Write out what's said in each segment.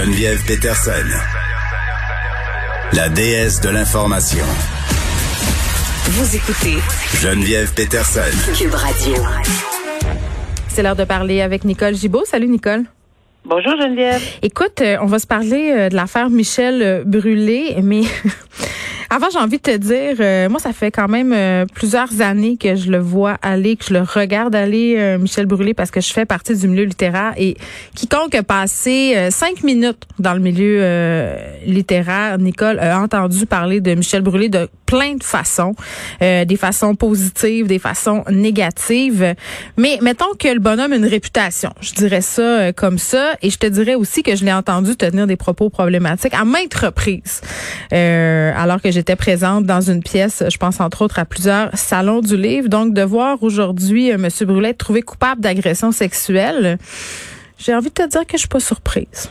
Geneviève Peterson, la déesse de l'information. Vous écoutez Geneviève Peterson. Cube Radio. C'est l'heure de parler avec Nicole Gibault. Salut Nicole. Bonjour Geneviève. Écoute, euh, on va se parler euh, de l'affaire Michel euh, Brûlé, mais avant j'ai envie de te dire, moi ça fait quand même plusieurs années que je le vois aller, que je le regarde aller, Michel Brûlé, parce que je fais partie du milieu littéraire et quiconque a passé cinq minutes dans le milieu littéraire, Nicole a entendu parler de Michel Brûlé de plein de façons, des façons positives, des façons négatives. Mais mettons que le bonhomme a une réputation, je dirais ça comme ça. Et je te dirais aussi que je l'ai entendu tenir des propos problématiques à maintes reprises, euh, alors que j'étais présente dans une pièce, je pense entre autres à plusieurs salons du livre. Donc, de voir aujourd'hui euh, M. Brûlet trouvé coupable d'agression sexuelle, j'ai envie de te dire que je suis pas surprise.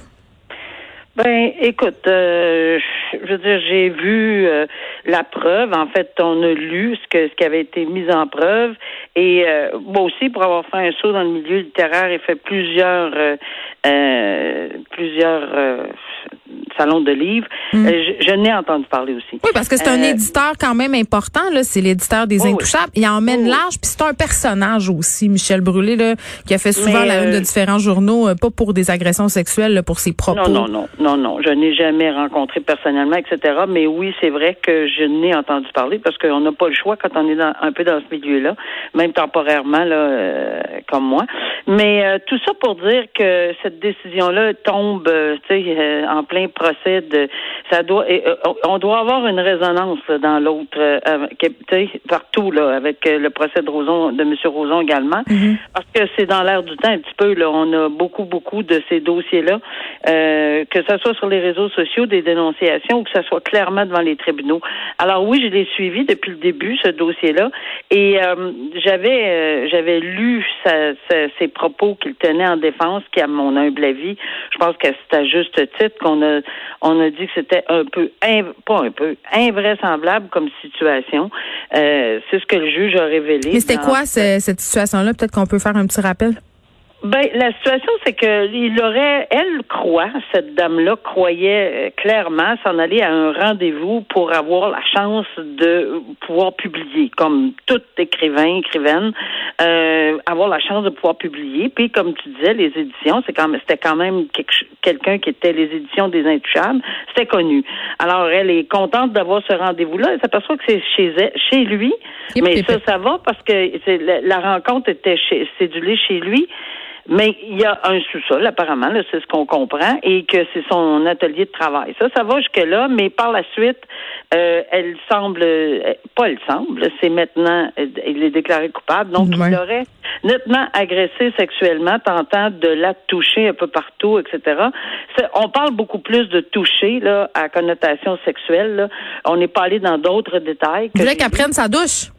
Ben, écoute, euh, je veux dire, j'ai vu euh, la preuve. En fait, on a lu ce que ce qui avait été mis en preuve. Et euh, moi aussi, pour avoir fait un saut dans le milieu littéraire et fait plusieurs plusieurs salon de livres. Mm. Euh, je, n'ai entendu parler aussi. Oui, parce que c'est un euh, éditeur quand même important. Là, c'est l'éditeur des Intouchables. Il emmène oh, large, puis c'est un personnage aussi, Michel Brûlé, là, qui a fait souvent la une de euh, différents journaux, pas pour des agressions sexuelles, pour ses propos. Non, non, non, non, non. Je n'ai jamais rencontré personnellement, etc. Mais oui, c'est vrai que je n'ai entendu parler parce qu'on n'a pas le choix quand on est dans, un peu dans ce milieu-là, même temporairement, là, comme moi. Mais tout ça pour dire que cette décision-là tombe, tu sais, en plein procès de ça doit euh, on doit avoir une résonance dans l'autre euh, partout là avec euh, le procès de Roson de M. Roson également mm-hmm. parce que c'est dans l'air du temps un petit peu là on a beaucoup beaucoup de ces dossiers là que ce soit sur les réseaux sociaux des dénonciations ou que ce soit clairement devant les tribunaux alors oui je l'ai suivi depuis le début ce dossier là et j'avais j'avais lu ses propos qu'il tenait en défense qui à mon humble avis je pense que c'est à juste titre qu'on a on a dit que c'était un peu, pas un peu, invraisemblable comme situation. Euh, c'est ce que le juge a révélé. Mais c'était quoi cette situation-là? Peut-être qu'on peut faire un petit rappel. Ben, la situation, c'est que il aurait, elle croit, cette dame-là croyait euh, clairement s'en aller à un rendez-vous pour avoir la chance de pouvoir publier, comme tout écrivain, écrivaine, euh, avoir la chance de pouvoir publier. Puis, comme tu disais, les éditions, c'est quand même, c'était quand même quelqu'un qui était les éditions des Intouchables, c'était connu. Alors, elle est contente d'avoir ce rendez-vous-là. Elle s'aperçoit que c'est chez elle, chez lui, mais ça, ça va parce que la, la rencontre était chez, cédulée chez lui. Mais il y a un sous-sol, apparemment, c'est ce qu'on comprend, et que c'est son atelier de travail. Ça, ça va jusque-là, mais par la suite, euh, elle semble, euh, pas elle semble, c'est maintenant, euh, il est déclaré coupable, donc il aurait nettement agressé sexuellement, tentant de la toucher un peu partout, etc. On parle beaucoup plus de toucher, là, à connotation sexuelle, là. On n'est pas allé dans d'autres détails. Vous voulez qu'elle prenne sa douche?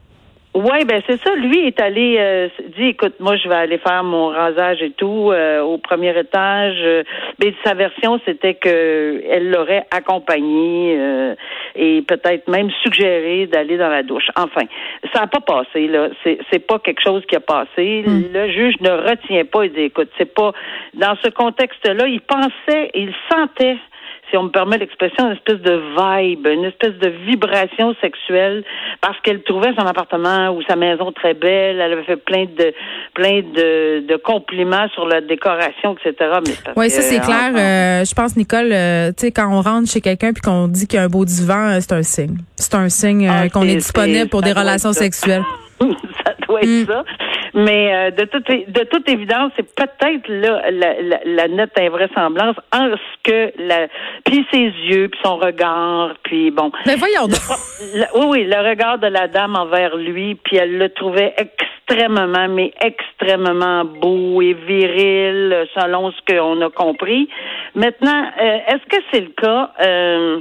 Oui, ben c'est ça. Lui est allé euh, dit écoute, moi je vais aller faire mon rasage et tout euh, au premier étage. Euh, mais sa version c'était que elle l'aurait accompagné euh, et peut-être même suggéré d'aller dans la douche. Enfin, ça n'a pas passé là. C'est c'est pas quelque chose qui a passé. Hmm. Le juge ne retient pas. Il dit écoute, c'est pas dans ce contexte-là. Il pensait, il sentait si on me permet l'expression, une espèce de vibe, une espèce de vibration sexuelle, parce qu'elle trouvait son appartement ou sa maison très belle. Elle avait fait plein de plein de, de compliments sur la décoration, etc. Oui, ça c'est clair. Euh, je pense, Nicole, euh, tu sais, quand on rentre chez quelqu'un puis qu'on dit qu'il y a un beau divan, euh, c'est un signe. C'est un signe ah, qu'on est, disponible pour des relations sexuelles. ça doit être mm. ça. Mais euh, de toute de toute évidence, c'est peut-être là la, la, la, nette invraisemblance en ce que la puis ses yeux, puis son regard, puis bon. Mais voyons oui, oui, le regard de la dame envers lui, puis elle le trouvait extrêmement, mais extrêmement beau et viril, selon ce qu'on a compris. Maintenant, euh, est-ce que c'est le cas? Euh,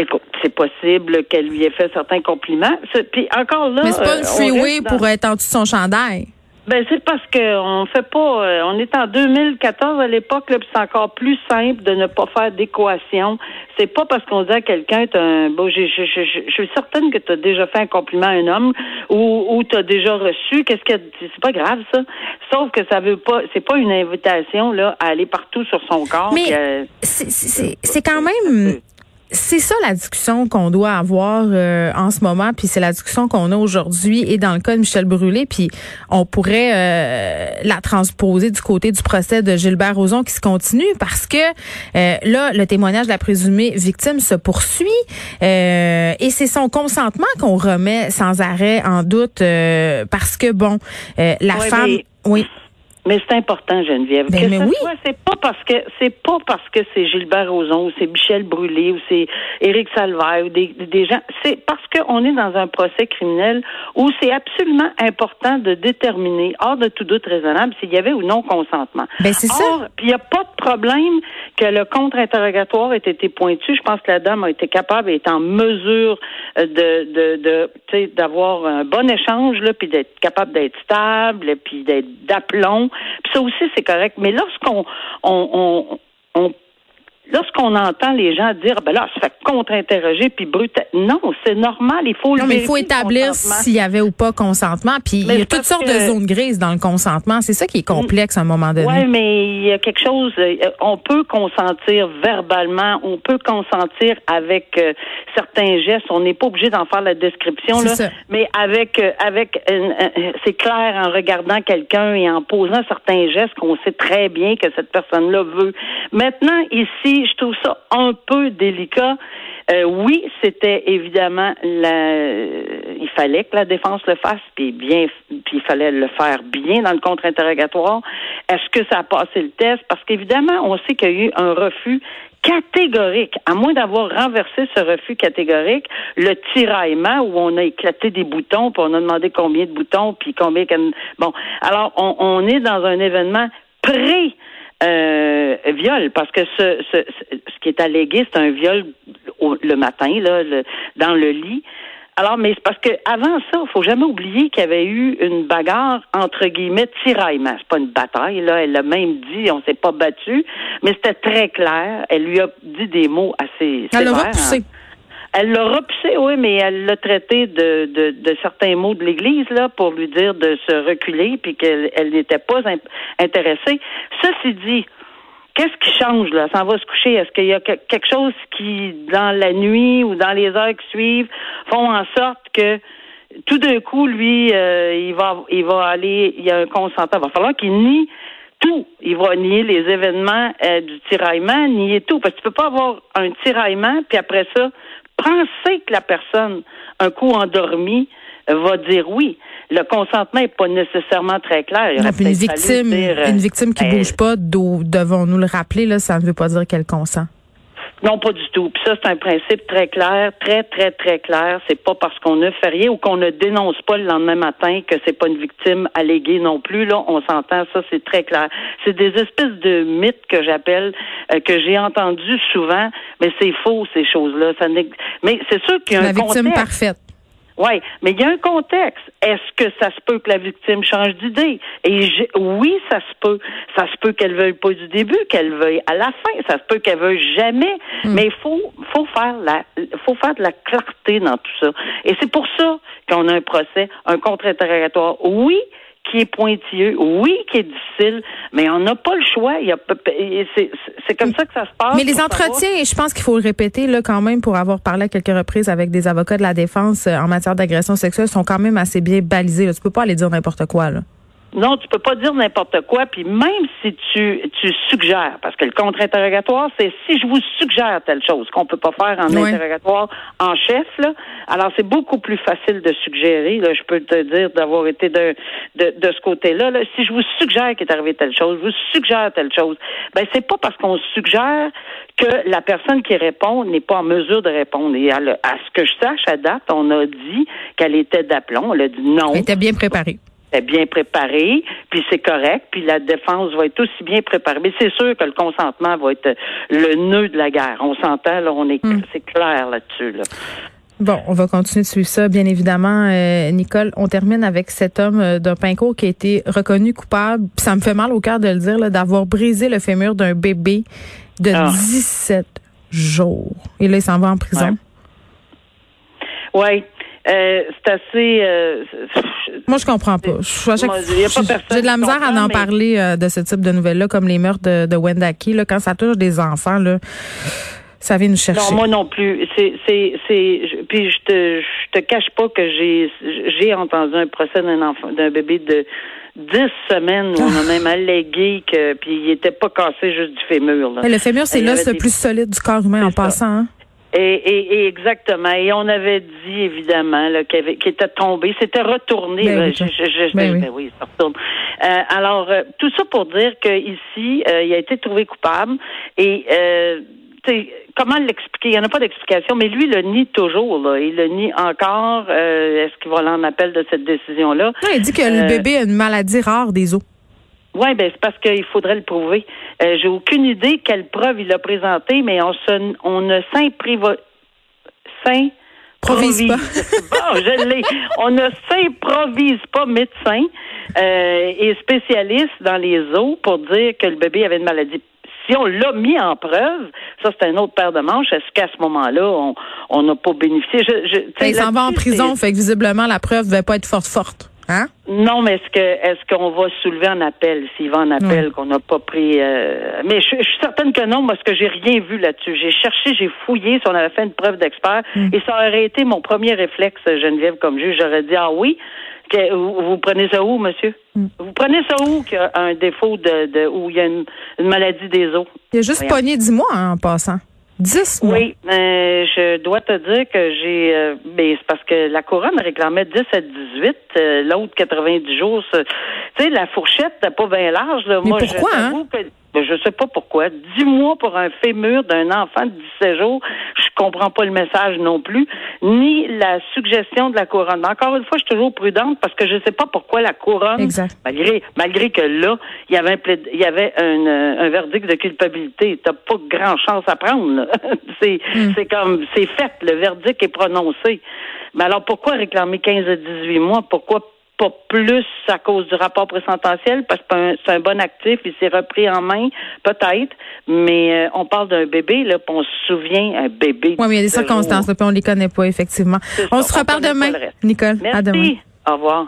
écoute, c'est possible qu'elle lui ait fait certains compliments. Puis encore là. Mais c'est pas une freeway pour être en dessous de son chandail. Ben c'est parce qu'on fait pas. Euh, on est en 2014 à l'époque, puis c'est encore plus simple de ne pas faire d'équation. C'est pas parce qu'on dit à quelqu'un, un. Bon, je, je, je, suis certaine que tu as déjà fait un compliment à un homme ou, ou tu as déjà reçu. Qu'est-ce que c'est pas grave ça. Sauf que ça veut pas. C'est pas une invitation là à aller partout sur son corps. Mais c'est quand même c'est ça la discussion qu'on doit avoir euh, en ce moment, puis c'est la discussion qu'on a aujourd'hui et dans le cas de Michel Brûlé, puis on pourrait euh, la transposer du côté du procès de Gilbert Rozon qui se continue parce que euh, là, le témoignage de la présumée victime se poursuit et c'est son consentement qu'on remet sans arrêt en doute parce que bon, la femme, oui. Mais c'est important, Geneviève. Ben, mais oui. c'est pas parce que c'est pas parce que c'est Gilbert Rozon ou c'est Michel Brûlé ou c'est Éric Salvaire ou des, des gens. C'est parce qu'on est dans un procès criminel où c'est absolument important de déterminer, hors de tout doute raisonnable, s'il y avait ou non consentement. Ben c'est ça. il n'y a pas de problème que le contre-interrogatoire ait été pointu. Je pense que la dame a été capable, est en mesure de de, de d'avoir un bon échange là, puis d'être capable d'être stable, puis d'être d'aplomb. Puis ça aussi, c'est correct. Mais lorsqu'on on, on lorsqu'on entend les gens dire ben là, se fait contre-interroger puis brutal. Non, c'est normal, il faut Non, mais il faut établir s'il y avait ou pas consentement. Puis il y a toutes sortes de zones grises dans le consentement. C'est ça qui est complexe à un moment donné. Oui, mais il y a quelque chose. Euh, on peut consentir verbalement, on peut consentir avec euh, certains gestes. On n'est pas obligé d'en faire la description là, mais avec euh, avec c'est clair en regardant quelqu'un et en posant certains gestes qu'on sait très bien que cette personne-là veut. Maintenant ici je trouve ça un peu délicat. Euh, oui, c'était évidemment la... il fallait que la défense le fasse, puis bien, puis il fallait le faire bien dans le contre-interrogatoire. Est-ce que ça a passé le test? Parce qu'évidemment, on sait qu'il y a eu un refus catégorique, à moins d'avoir renversé ce refus catégorique, le tiraillement où on a éclaté des boutons, puis on a demandé combien de boutons, puis combien. Bon, alors on, on est dans un événement pré euh, viol, parce que ce, ce, ce qui est allégué, c'est un viol le matin, là, dans le lit. Alors, mais c'est parce que avant ça, il faut jamais oublier qu'il y avait eu une bagarre entre guillemets tiraillement. C'est pas une bataille, là. Elle l'a même dit, on s'est pas battu, mais c'était très clair. Elle lui a dit des mots assez Elle sévères. Elle l'a repoussé, oui, mais elle l'a traité de, de, de, certains mots de l'Église là pour lui dire de se reculer puis qu'elle elle n'était pas intéressée. Ceci dit, qu'est-ce qui change là? Ça va se coucher. Est-ce qu'il y a quelque chose qui, dans la nuit ou dans les heures qui suivent, font en sorte que tout d'un coup, lui, euh, il va, il va aller, il y a un consentement. Il va falloir qu'il nie tout. Il va nier les événements euh, du tiraillement, nier tout. Parce que tu peux pas avoir un tiraillement, puis après ça, penser que la personne, un coup endormie, va dire oui. Le consentement n'est pas nécessairement très clair. une victime, une victime qui ne bouge pas, devons-nous le rappeler, là, ça ne veut pas dire qu'elle consent. Non, pas du tout. Puis ça, c'est un principe très clair, très, très, très clair. C'est pas parce qu'on ne fait rien ou qu'on ne dénonce pas le lendemain matin que c'est pas une victime alléguée non plus. Là, on s'entend, ça, c'est très clair. C'est des espèces de mythes que j'appelle, euh, que j'ai entendu souvent, mais c'est faux, ces choses-là. Ça mais c'est sûr qu'il y a un La victime parfaite. Oui, mais il y a un contexte. Est-ce que ça se peut que la victime change d'idée? Et oui, ça se peut. Ça se peut qu'elle veuille pas du début, qu'elle veuille à la fin. Ça se peut qu'elle veuille jamais. Hmm. Mais il faut, faut faire la, faut faire de la clarté dans tout ça. Et c'est pour ça qu'on a un procès, un contre-interrogatoire. Oui, qui est pointilleux, oui, qui est difficile, mais on n'a pas le choix. Il y a, c'est, comme ça que ça se passe. Mais les entretiens, je pense qu'il faut le répéter là quand même pour avoir parlé à quelques reprises avec des avocats de la défense euh, en matière d'agression sexuelle, sont quand même assez bien balisés. Là. Tu peux pas aller dire n'importe quoi là. Non, tu peux pas dire n'importe quoi. Puis même si tu, tu suggères, parce que le contre-interrogatoire, c'est si je vous suggère telle chose qu'on peut pas faire en interrogatoire en chef, là. Alors c'est beaucoup plus facile de suggérer. Là, je peux te dire d'avoir été de, de, de ce côté-là. Là. Si je vous suggère qu'il est arrivé telle chose, je vous suggère telle chose. Ben c'est pas parce qu'on suggère que la personne qui répond n'est pas en mesure de répondre. Et à, ce que je sache à date, on a dit qu'elle était d'aplomb. On a dit non. Elle était bien préparée. Est bien préparé, puis c'est correct, puis la défense va être aussi bien préparée. Mais c'est sûr que le consentement va être le nœud de la guerre. On s'entend, là, on est, Hmm. c'est clair là-dessus. Là. Bon, on va continuer de suivre ça, bien évidemment. Euh, Nicole, on termine avec cet homme euh, d'un pincourt qui a été reconnu coupable, puis ça me fait mal au cœur de le dire, d'avoir brisé le fémur d'un bébé de Ah. 17 jours. Et là, il s'en va en prison. Oui. Euh, c'est assez. euh, Moi, je comprends pas. Je- à chaque- Moi, y a pas j'ai- de la misère à en mais- parler euh, de ce type de nouvelles-là, comme les meurtres de, de Wendake. Là, quand ça touche des enfants, là, ça vient nous chercher. Non, moi non plus. C'est, c'est, c'est. je- Puis je te, je te cache pas que j'ai, j'ai entendu un procès d'un enfant, d'un bébé de 10 semaines où on a même allégué que, puis il était pas cassé juste du fémur. Là. Mais le fémur, c'est l'os le plus solide du corps humain en ça. passant. hein. Et, et, et exactement. Et on avait dit évidemment qu'il, était tombé. C'était retourné. Là. oui, Je- je- je- ben oui. oui, ça retourne. Euh, alors euh, tout ça pour dire que ici, euh, il a été trouvé coupable. Et euh, comment l'expliquer? Il n'y en a pas d'explication, mais lui il le nie toujours. Là. Il le nie encore. Euh, est-ce qu'il va aller en appel de cette décision-là? Non, il dit que le Euh, bébé a une maladie rare des os. Oui, ben c'est parce qu'il faudrait le prouver. Euh, J'ai aucune idée quelle preuve il a présenté, mais on se, on ne s'improvise Provise pas. bon, je l'ai. On ne s'improvise pas médecin euh, et spécialiste dans les os pour dire que le bébé avait une maladie. Si on l'a mis en preuve, ça c'est un autre paire de manches. Est-ce qu'à ce moment-là, on on n'a pas bénéficié? Je, je, Ben, il s'en va en prison, fait que visiblement, la preuve ne va pas être forte forte. Hein? non, mais est-ce que est-ce qu'on va soulever en appel? S'il va en appel qu'on n'a pas pris euh, Mais je, je suis certaine que non parce que j'ai rien vu là-dessus. J'ai cherché, j'ai fouillé si on avait fait une preuve d'expert Mm. et ça aurait été mon premier réflexe, Geneviève, comme juge. J'aurais dit ah oui. Que- vous, vous prenez ça où, monsieur? Mm. Vous prenez ça où qu'il y a un défaut de, de où il y a une, une maladie des os? Il a juste pogné 10 mois hein, en passant. 10 mois. Oui, euh, je dois te dire que j'ai. euh, ben, c'est parce que la couronne réclamait 10 à 18, euh, l'autre 90 jours. Tu sais, la fourchette n'est pas bien large. Là. Mais Moi, pourquoi, je hein? que ben, je sais pas pourquoi. 10 mois pour un fémur d'un enfant de 17 jours, je comprends pas le message non plus, ni la suggestion de la couronne. Mais encore une fois, je suis toujours prudente parce que je sais pas pourquoi la couronne, Exact. malgré malgré que là, il y avait un plaid- il y avait un, euh, un verdict de culpabilité. T'as pas grand chance à prendre. c'est Hmm. c'est comme c'est fait, le verdict est prononcé. Mais alors pourquoi réclamer 15 à 18 mois? Pourquoi pas plus à cause du rapport présententiel parce que c'est un- bon actif, il s'est repris en main, peut-être, mais euh, on parle d'un bébé là, puis on se souvient un bébé. Oui, mais il y a des de circonstances, là, puis on les connaît pas, effectivement. On ça, se reparle demain. Nicole. Merci. À demain. Au revoir.